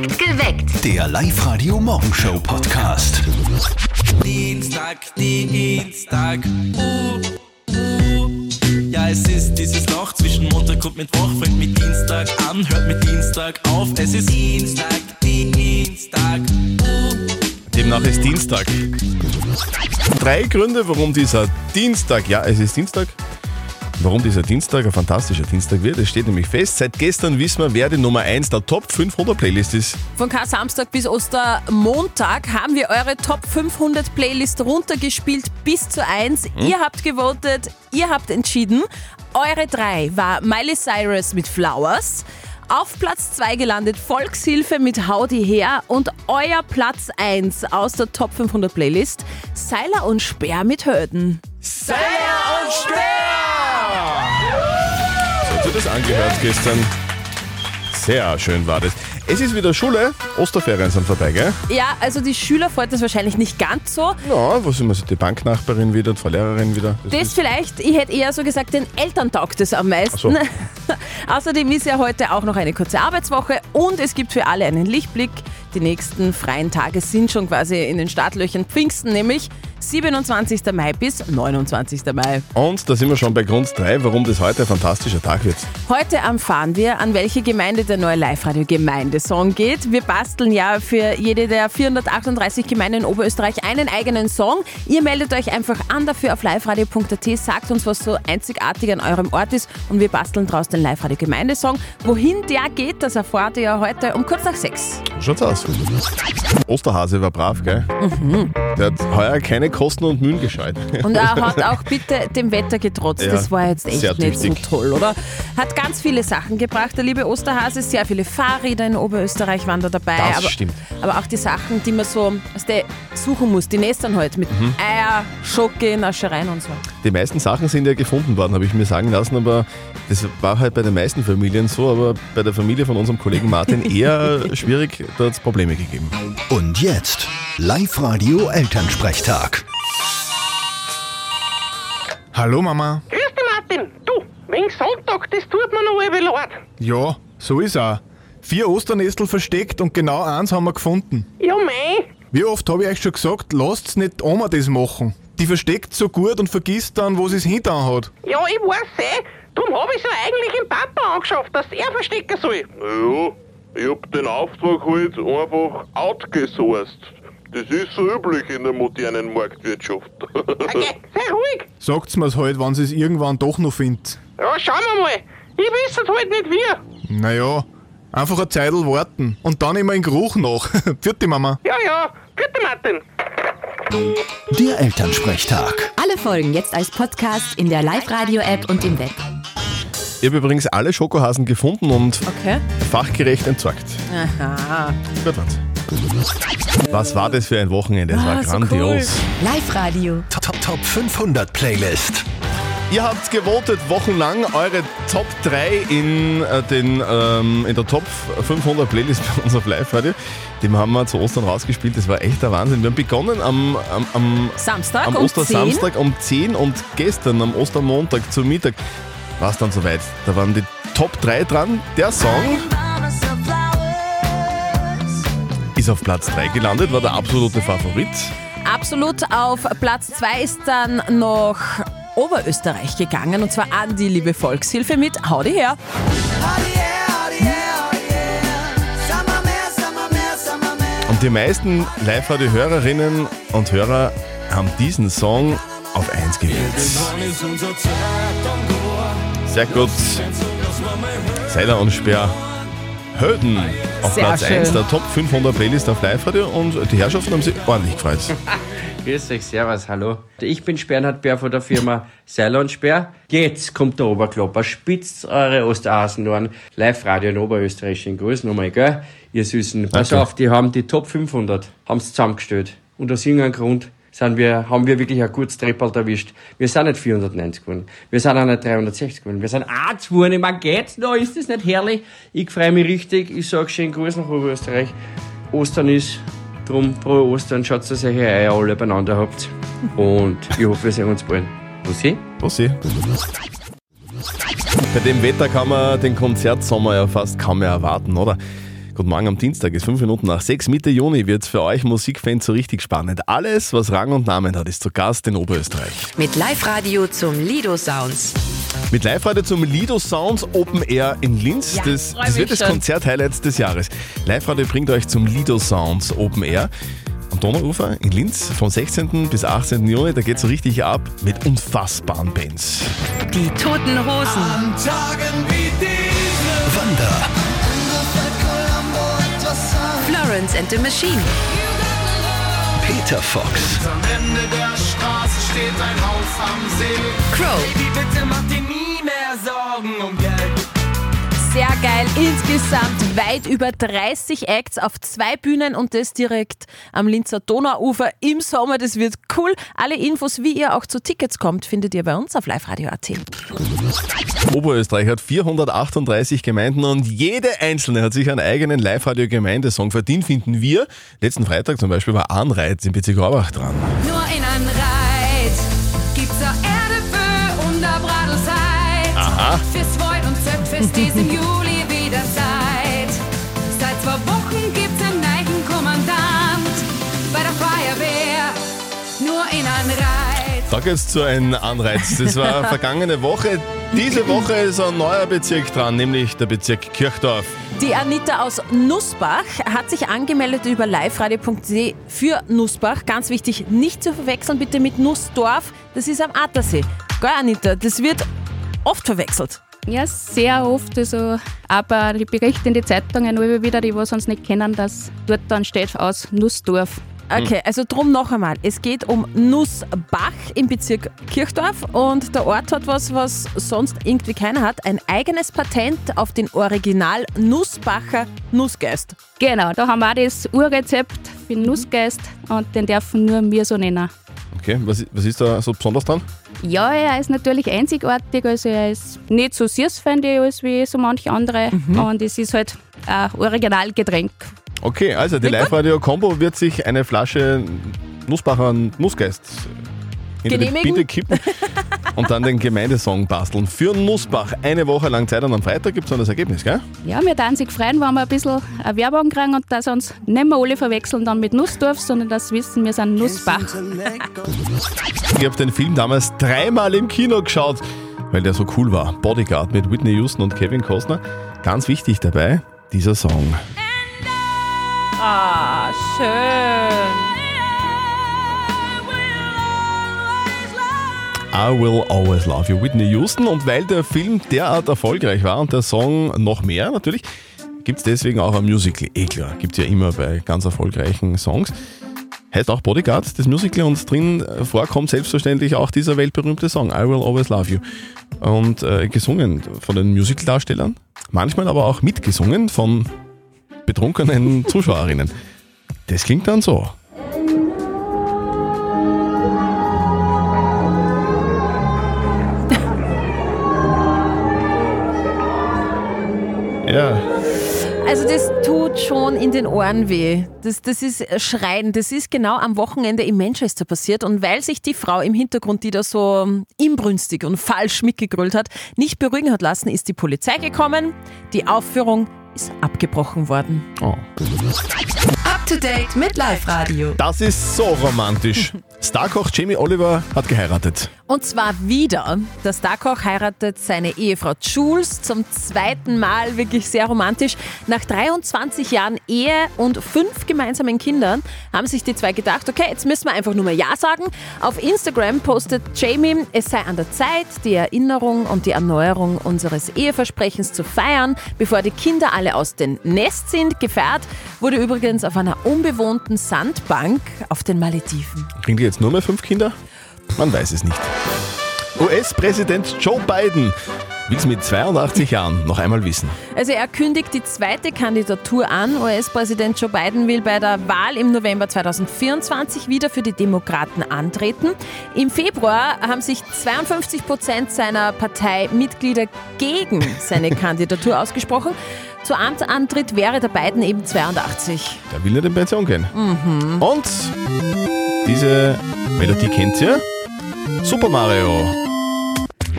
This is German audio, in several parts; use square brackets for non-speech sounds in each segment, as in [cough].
Geweckt. Der Live-Radio-Morgenshow-Podcast. Dienstag, Dienstag, uh, uh. Ja, es ist dieses Loch zwischen Montag und Mittwoch. Fängt mit Dienstag an, hört mit Dienstag auf. Es ist Dienstag, Dienstag, uh. Demnach ist Dienstag. Drei Gründe, warum dieser Dienstag, ja, es ist Dienstag, warum dieser Dienstag ein fantastischer Dienstag wird. Es steht nämlich fest, seit gestern wissen wir, wer die Nummer 1 der Top 500 Playlist ist. Von Kar-Samstag bis Ostermontag haben wir eure Top 500 Playlist runtergespielt bis zu 1. Ihr habt gewotet, ihr habt entschieden. Eure 3 war Miley Cyrus mit Flowers. Auf Platz 2 gelandet Volkshilfe mit Howdy her und euer Platz 1 aus der Top 500 Playlist Seiler und Speer mit Höden. So sich das angehört gestern. Sehr schön war das. Es ist wieder Schule, Osterferien sind vorbei, gell? Ja, also die Schüler freut das wahrscheinlich nicht ganz so. Ja, was immer so die Banknachbarin wieder, die Frau Lehrerin wieder. Das ist- vielleicht, ich hätte eher so gesagt, den Eltern taugt es am meisten. [laughs] Außerdem ist ja heute auch noch eine kurze Arbeitswoche und es gibt für alle einen Lichtblick. Die nächsten freien Tage sind schon quasi in den Startlöchern Pfingsten, nämlich 27. Mai bis 29. Mai. Und da sind wir schon bei Grund 3, warum das heute ein fantastischer Tag wird. Heute erfahren wir, an welche Gemeinde der neue Live-Radio-Gemeindesong geht. Wir basteln ja für jede der 438 Gemeinden in Oberösterreich einen eigenen Song. Ihr meldet euch einfach an dafür auf liveradio.at, sagt uns, was so einzigartig an eurem Ort ist und wir basteln daraus den Live-Radio-Gemeindesong. Wohin der geht, das erfahrt ihr ja heute um kurz nach sechs. Schaut's aus. Osterhase war brav, gell? Der hat heuer keine Kosten und Mühen gescheut. Und er hat [laughs] auch bitte dem Wetter getrotzt. Ja, das war jetzt echt nicht so toll, oder? Hat ganz viele Sachen gebracht, der liebe Osterhase. Sehr viele Fahrräder in Oberösterreich waren da dabei. Das aber, stimmt. aber auch die Sachen, die man so aus der suchen muss, die Nestern halt mit Mhm. Schoki, Naschereien und so. Die meisten Sachen sind ja gefunden worden, habe ich mir sagen lassen, aber das war halt bei den meisten Familien so, aber bei der Familie von unserem Kollegen Martin [laughs] eher schwierig, da hat es Probleme gegeben. Und jetzt Live-Radio-Elternsprechtag. Hallo Mama. Grüß dich, Martin. Du, wegen Sonntag, das tut mir noch halb leid. Ja, so ist auch. Vier Osternestel versteckt und genau eins haben wir gefunden. Ja, mei. Wie oft habe ich euch schon gesagt, lasst's nicht Oma das machen. Die versteckt so gut und vergisst dann, wo sie es hintan hat. Ja, ich weiß eh. Darum habe ich ja eigentlich im Papa angeschafft, dass er verstecken soll. Ja, ich hab den Auftrag halt einfach outgesourced. Das ist so üblich in der modernen Marktwirtschaft. [laughs] Okay, sei ruhig. Sagt's mir's halt, wenn sie es irgendwann doch noch findet. Ja, schauen wir mal. Ich weiß es halt nicht wie. Naja, einfach eine Zeitl warten und dann immer den Geruch nach. Vierte [laughs] Mama. Ja, ja. Bitte, Martin. Der Elternsprechtag. Alle Folgen jetzt als Podcast in der Live-Radio-App und im Web. Ich habe übrigens alle Schokohasen gefunden und Okay. fachgerecht entsorgt. Aha. Gut war's. Was war das für ein Wochenende? Es war Ah, so grandios. Live-Radio. Top, Top, Top 500 Playlist. Ihr habt gewotet wochenlang eure Top 3 in, äh, den, ähm, in der Top 500 Playlist bei uns auf Live-Radio. Die haben wir zu Ostern rausgespielt. Das war echt der Wahnsinn. Wir haben begonnen am, am, am, Samstag am um Ostersamstag um 10 und gestern am Ostermontag zu Mittag war es dann soweit. Da waren die Top 3 dran. Der Song ist auf Platz 3 gelandet, war der absolute Favorit. 10. Absolut auf Platz 2 ist dann noch Oberösterreich gegangen und zwar an die liebe Volkshilfe mit Howdy her. Und die meisten Live-Radio-Hörerinnen und Hörer haben diesen Song auf 1 gewählt. Sehr gut. Seiler und Speer. Höden auf Sehr Platz schön. 1 der Top 500 Playlist auf Live-Radio und die Herrschaften haben sich ordentlich gefreut. [laughs] Grüß euch, servus, hallo. Ich bin Bernhard Bär von der Firma und Speer. Jetzt kommt der Oberklopper, spitzt eure Ostasenohren. Live-Radio in Oberösterreich in Grüß nochmal, gell? Ihr Süßen. Pass Danke. auf, die haben die Top 500, haben's zusammengestellt. Und aus irgendeinem Grund sind wir, haben wir wirklich ein gutes Treppalt erwischt. Wir sind nicht 490 geworden. Wir sind auch nicht 360 geworden. Wir sind eins geworden. Ich meine, geht's noch? Ist das nicht herrlich? Ich freue mich richtig. Ich sag schön Gruß nach Oberösterreich. Ostern ist, drum frohe Ostern. Schaut, dass ihr eure Eier alle beieinander habt. Und ich hoffe, wir sehen uns bald. Bussi? Bussi. Bei dem Wetter kann man den Konzertsommer ja fast kaum mehr erwarten, oder? Guten Morgen am Dienstag, ist fünf Minuten nach sechs. Mitte Juni wird für euch Musikfans so richtig spannend. Alles, was Rang und Namen hat, ist zu Gast in Oberösterreich. Mit Live-Radio zum Lido Sounds. Mit Live-Radio zum Lido Sounds Open Air in Linz. Ja, das das wird das. Konzert-Highlight des Jahres. Live-Radio bringt euch zum Lido Sounds Open Air. Am Donauufer in Linz vom 16. bis 18. Juni, da geht so richtig ab mit unfassbaren Bands. Die Toten Hosen. Wanda, Florence and the Machine. Peter Fox, Am Ende der Straße steht ein Haus am See. Crow. Baby, bitte mach dir nie mehr Sorgen um Geld. Sehr geil. Insgesamt weit über 30 Acts auf zwei Bühnen und das direkt am Linzer Donauufer im Sommer. Das wird cool. Alle Infos, wie ihr auch zu Tickets kommt, findet ihr bei uns auf liveradio.at. Oberösterreich hat 438 Gemeinden und jede einzelne hat sich einen eigenen Live-Radio-Gemeindesong verdient, finden wir. Letzten Freitag zum Beispiel war Anreiz im Bezirk Orbach dran. Nur in ist im Juli wieder Zeit. Seit zwei Wochen gibt's einen neuen Kommandant bei der Feuerwehr. Nur in ein Reit. Da geht's zu einem Anreiz. Das war [laughs] vergangene Woche. Diese Woche ist ein neuer Bezirk dran, nämlich der Bezirk Kirchdorf. Die Anita aus Nussbach hat sich angemeldet über liveradio.de für Nussbach. Ganz wichtig, nicht zu verwechseln bitte mit Nussdorf. Das ist am Attersee. Geil, Anita, das wird oft verwechselt. Ja, sehr oft. Also, aber die Berichte in die Zeitungen immer wieder, die was uns nicht kennen, dass dort dann steht aus Nussdorf. Okay, also drum noch einmal. Es geht um Nussbach im Bezirk Kirchdorf und der Ort hat was, was sonst irgendwie keiner hat. Ein eigenes Patent auf den Original Nussbacher Nussgeist. Genau, da haben wir auch das Urrezept für den Nussgeist und den dürfen nur wir so nennen. Okay, was, was ist da so besonders dran? Ja, er ist natürlich einzigartig, also er ist nicht so süß, finde ich, als wie so manche andere. Und es ist halt ein Originalgetränk. Okay, also die Live-Radio-Combo wird sich eine Flasche Nussbacher Nussgeist hinter die Genehmigen? Bitte kippen und dann den Gemeindesong basteln. Für Nussbach eine Woche lang Zeit und am Freitag gibt es dann das Ergebnis, gell? Ja, wir würden sich freuen, wenn wir ein bisschen eine Werbung kriegen und dass uns nicht mehr alle verwechseln dann mit Nussdorf, sondern dass sie wissen, wir sind Nussbach. Ich habe den Film damals dreimal im Kino geschaut, weil der so cool war. Bodyguard mit Whitney Houston und Kevin Costner. Ganz wichtig dabei, dieser Song. Ah, schön. I Will Always Love You, Whitney Houston. Und weil der Film derart erfolgreich war und der Song noch mehr natürlich, gibt es deswegen auch ein Musical. Eh klar, gibt es ja immer bei ganz erfolgreichen Songs. Heißt auch Bodyguard, das Musical, und drin vorkommt selbstverständlich auch dieser weltberühmte Song, I Will Always Love You. Und äh, gesungen von den Musicaldarstellern, manchmal aber auch mitgesungen von betrunkenen [laughs] Zuschauerinnen. Das klingt dann so. Schon in den Ohren weh. Das, das ist Schreien. Das ist genau am Wochenende in Manchester passiert. Und weil sich die Frau im Hintergrund, die da so inbrünstig und falsch mitgegrölt hat, nicht beruhigen hat lassen, ist die Polizei gekommen. Die Aufführung ist abgebrochen worden. oh. To date mit Live-Radio. Das ist so romantisch. [laughs] Starkoch Jamie Oliver hat geheiratet. Und zwar wieder. Der Starkoch heiratet seine Ehefrau Jules zum zweiten Mal, wirklich sehr romantisch. Nach 23 Jahren Ehe und fünf gemeinsamen Kindern haben sich die zwei gedacht, okay, jetzt müssen wir einfach nur mal Ja sagen. Auf Instagram postet Jamie, es sei an der Zeit, die Erinnerung und die Erneuerung unseres Eheversprechens zu feiern, bevor die Kinder alle aus dem Nest sind. Gefeiert wurde übrigens auf einer unbewohnten Sandbank auf den Malediven. Kriegen die jetzt nur mehr fünf Kinder? Man weiß es nicht. US-Präsident Joe Biden will es mit 82 Jahren noch einmal wissen. Also er kündigt die zweite Kandidatur an. US-Präsident Joe Biden will bei der Wahl im November 2024 wieder für die Demokraten antreten. Im Februar haben sich 52 Prozent seiner Parteimitglieder gegen seine [laughs] Kandidatur ausgesprochen. Zu Amtsantritt wäre der Biden eben 82. Der will nicht in Pension gehen. Und diese Melodie kennt ihr? Super Mario.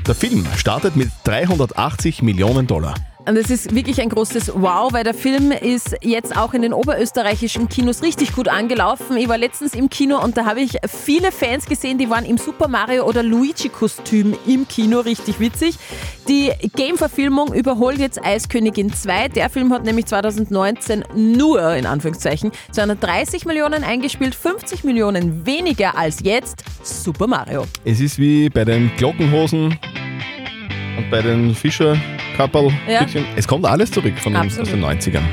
Der Film startet mit 380 Millionen Dollar. Und es ist wirklich ein großes Wow, weil der Film ist jetzt auch in den oberösterreichischen Kinos richtig gut angelaufen. Ich war letztens im Kino und da habe ich viele Fans gesehen, die waren im Super Mario oder Luigi-Kostüm im Kino, richtig witzig. Die Game-Verfilmung überholt jetzt Eiskönigin 2. Der Film hat nämlich 2019 nur, in Anführungszeichen, 230 Millionen eingespielt, 50 Millionen weniger als jetzt Super Mario. Es ist wie bei den Glockenhosen und bei den fischer Ja. Es kommt alles zurück von den, aus den 90ern.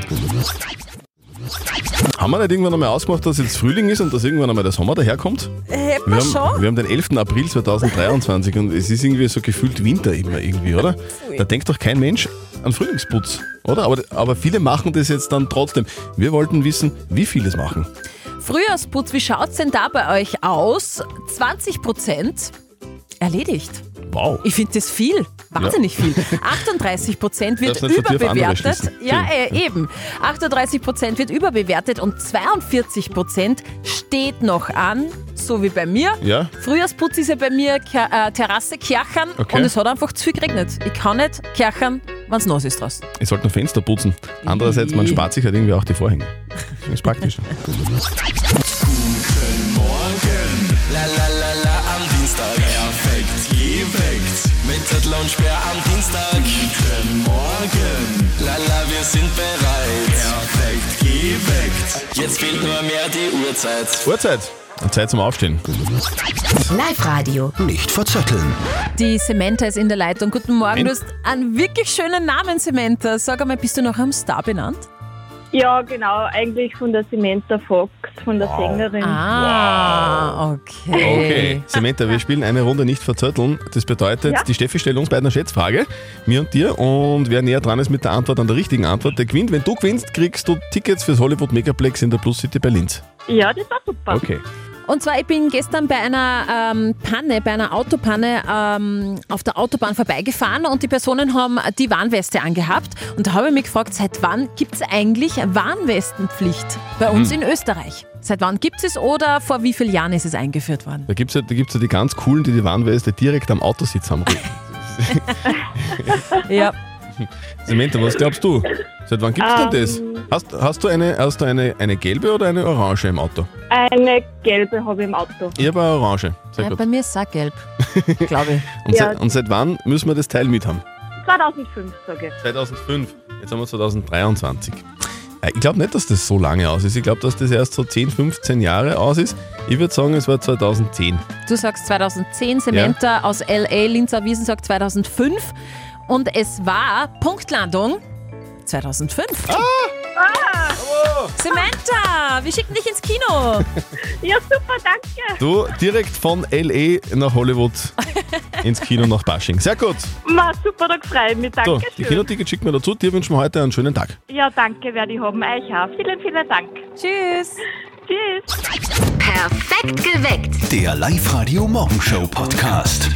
Haben wir nicht irgendwann einmal ausgemacht, dass jetzt Frühling ist und dass irgendwann einmal der Sommer daherkommt? Hätten Wir schon? wir haben den 11. April 2023 und es ist irgendwie so gefühlt Winter immer irgendwie, oder? Da denkt doch kein Mensch an Frühlingsputz, oder? Aber, aber viele machen das jetzt dann trotzdem. Wir wollten wissen, wie viele es machen. Frühjahrsputz, wie schaut's denn da bei euch aus? 20 Prozent erledigt. Wow. Ich finde das viel. Wahnsinnig viel. 38 Prozent [laughs] wird überbewertet. Ja, äh, eben. 38 Prozent wird überbewertet und 42 Prozent steht noch an, so wie bei mir. Ja. Frühjahrsputz ist ja bei mir äh, Terrasse, Kirchern Okay. und es hat einfach zu viel geregnet. Ich kann nicht Kirchern, wenn es nass ist draußen. Ich sollte noch Fenster putzen. Andererseits, man spart sich halt irgendwie auch die Vorhänge. Das ist praktisch. [laughs] sind bereit. Perfekt geweckt. Jetzt fehlt nur mehr die Uhrzeit. Uhrzeit. Und Zeit zum Aufstehen. Live-Radio. Nicht verzetteln. Die Samantha ist in der Leitung. Guten Morgen, Moment. du hast einen wirklich schönen Namen, Samantha. Sag einmal, bist du noch am Star benannt? Ja, genau, eigentlich von der Samantha Fox, von der Sängerin. Ah, okay. Okay, Samantha, wir spielen eine Runde nicht verzötteln. Das bedeutet, Ja. die Steffi stellt uns beiden eine Schätzfrage, mir und dir, und wer näher dran ist mit der Antwort an der richtigen Antwort, der gewinnt. Wenn du gewinnst, kriegst du Tickets fürs Hollywood Megaplex in der Plus City bei Linz. Ja, das war super. Okay. Und zwar, ich bin gestern bei einer ähm, Panne, bei einer Autopanne ähm, auf der Autobahn vorbeigefahren und die Personen haben die Warnweste angehabt. Und da habe ich mich gefragt, seit wann gibt es eigentlich Warnwestenpflicht bei uns Hm. in Österreich? Seit wann gibt es oder vor wie vielen Jahren ist es eingeführt worden? Da gibt es ja, da gibt's ja die ganz coolen, die die Warnweste direkt am Autositz haben. [laughs] Ja. [laughs] Samantha, was glaubst du? Seit wann gibt es denn das? Ähm. Hast, hast du, eine, hast du eine, eine gelbe oder eine orange im Auto? Eine gelbe habe ich im Auto. Ich habe eine orange. Sehr ja gut. bei mir ist es auch gelb, [laughs] glaube ich. Und, Ja. seit, und seit wann müssen wir das Teil mit haben? 2005, sage ich. 2005. Jetzt haben wir 2023. Äh, Ich glaube nicht, dass das so lange aus ist. Ich glaube, dass das erst so 10, 15 Jahre aus ist. Ich würde sagen, es war 2010. Du sagst 2010, Samantha aus L.A., Linzer Wiesen sagt 2005 und es war Punktlandung 2005. Ah! Samantha, wir schicken dich ins Kino. [laughs] Ja, super, danke. Du direkt von L.A. nach Hollywood [laughs] ins Kino nach Bashing. Sehr gut. Ma, super, da freue ich mich. So, Danke die Kinotickets schicken wir dazu. Dir wünschen wir heute einen schönen Tag. Ja, danke, werde ich haben. Euch auch. Vielen, vielen Dank. Tschüss. Tschüss. Perfekt geweckt. Der Live-Radio Morgenshow Podcast.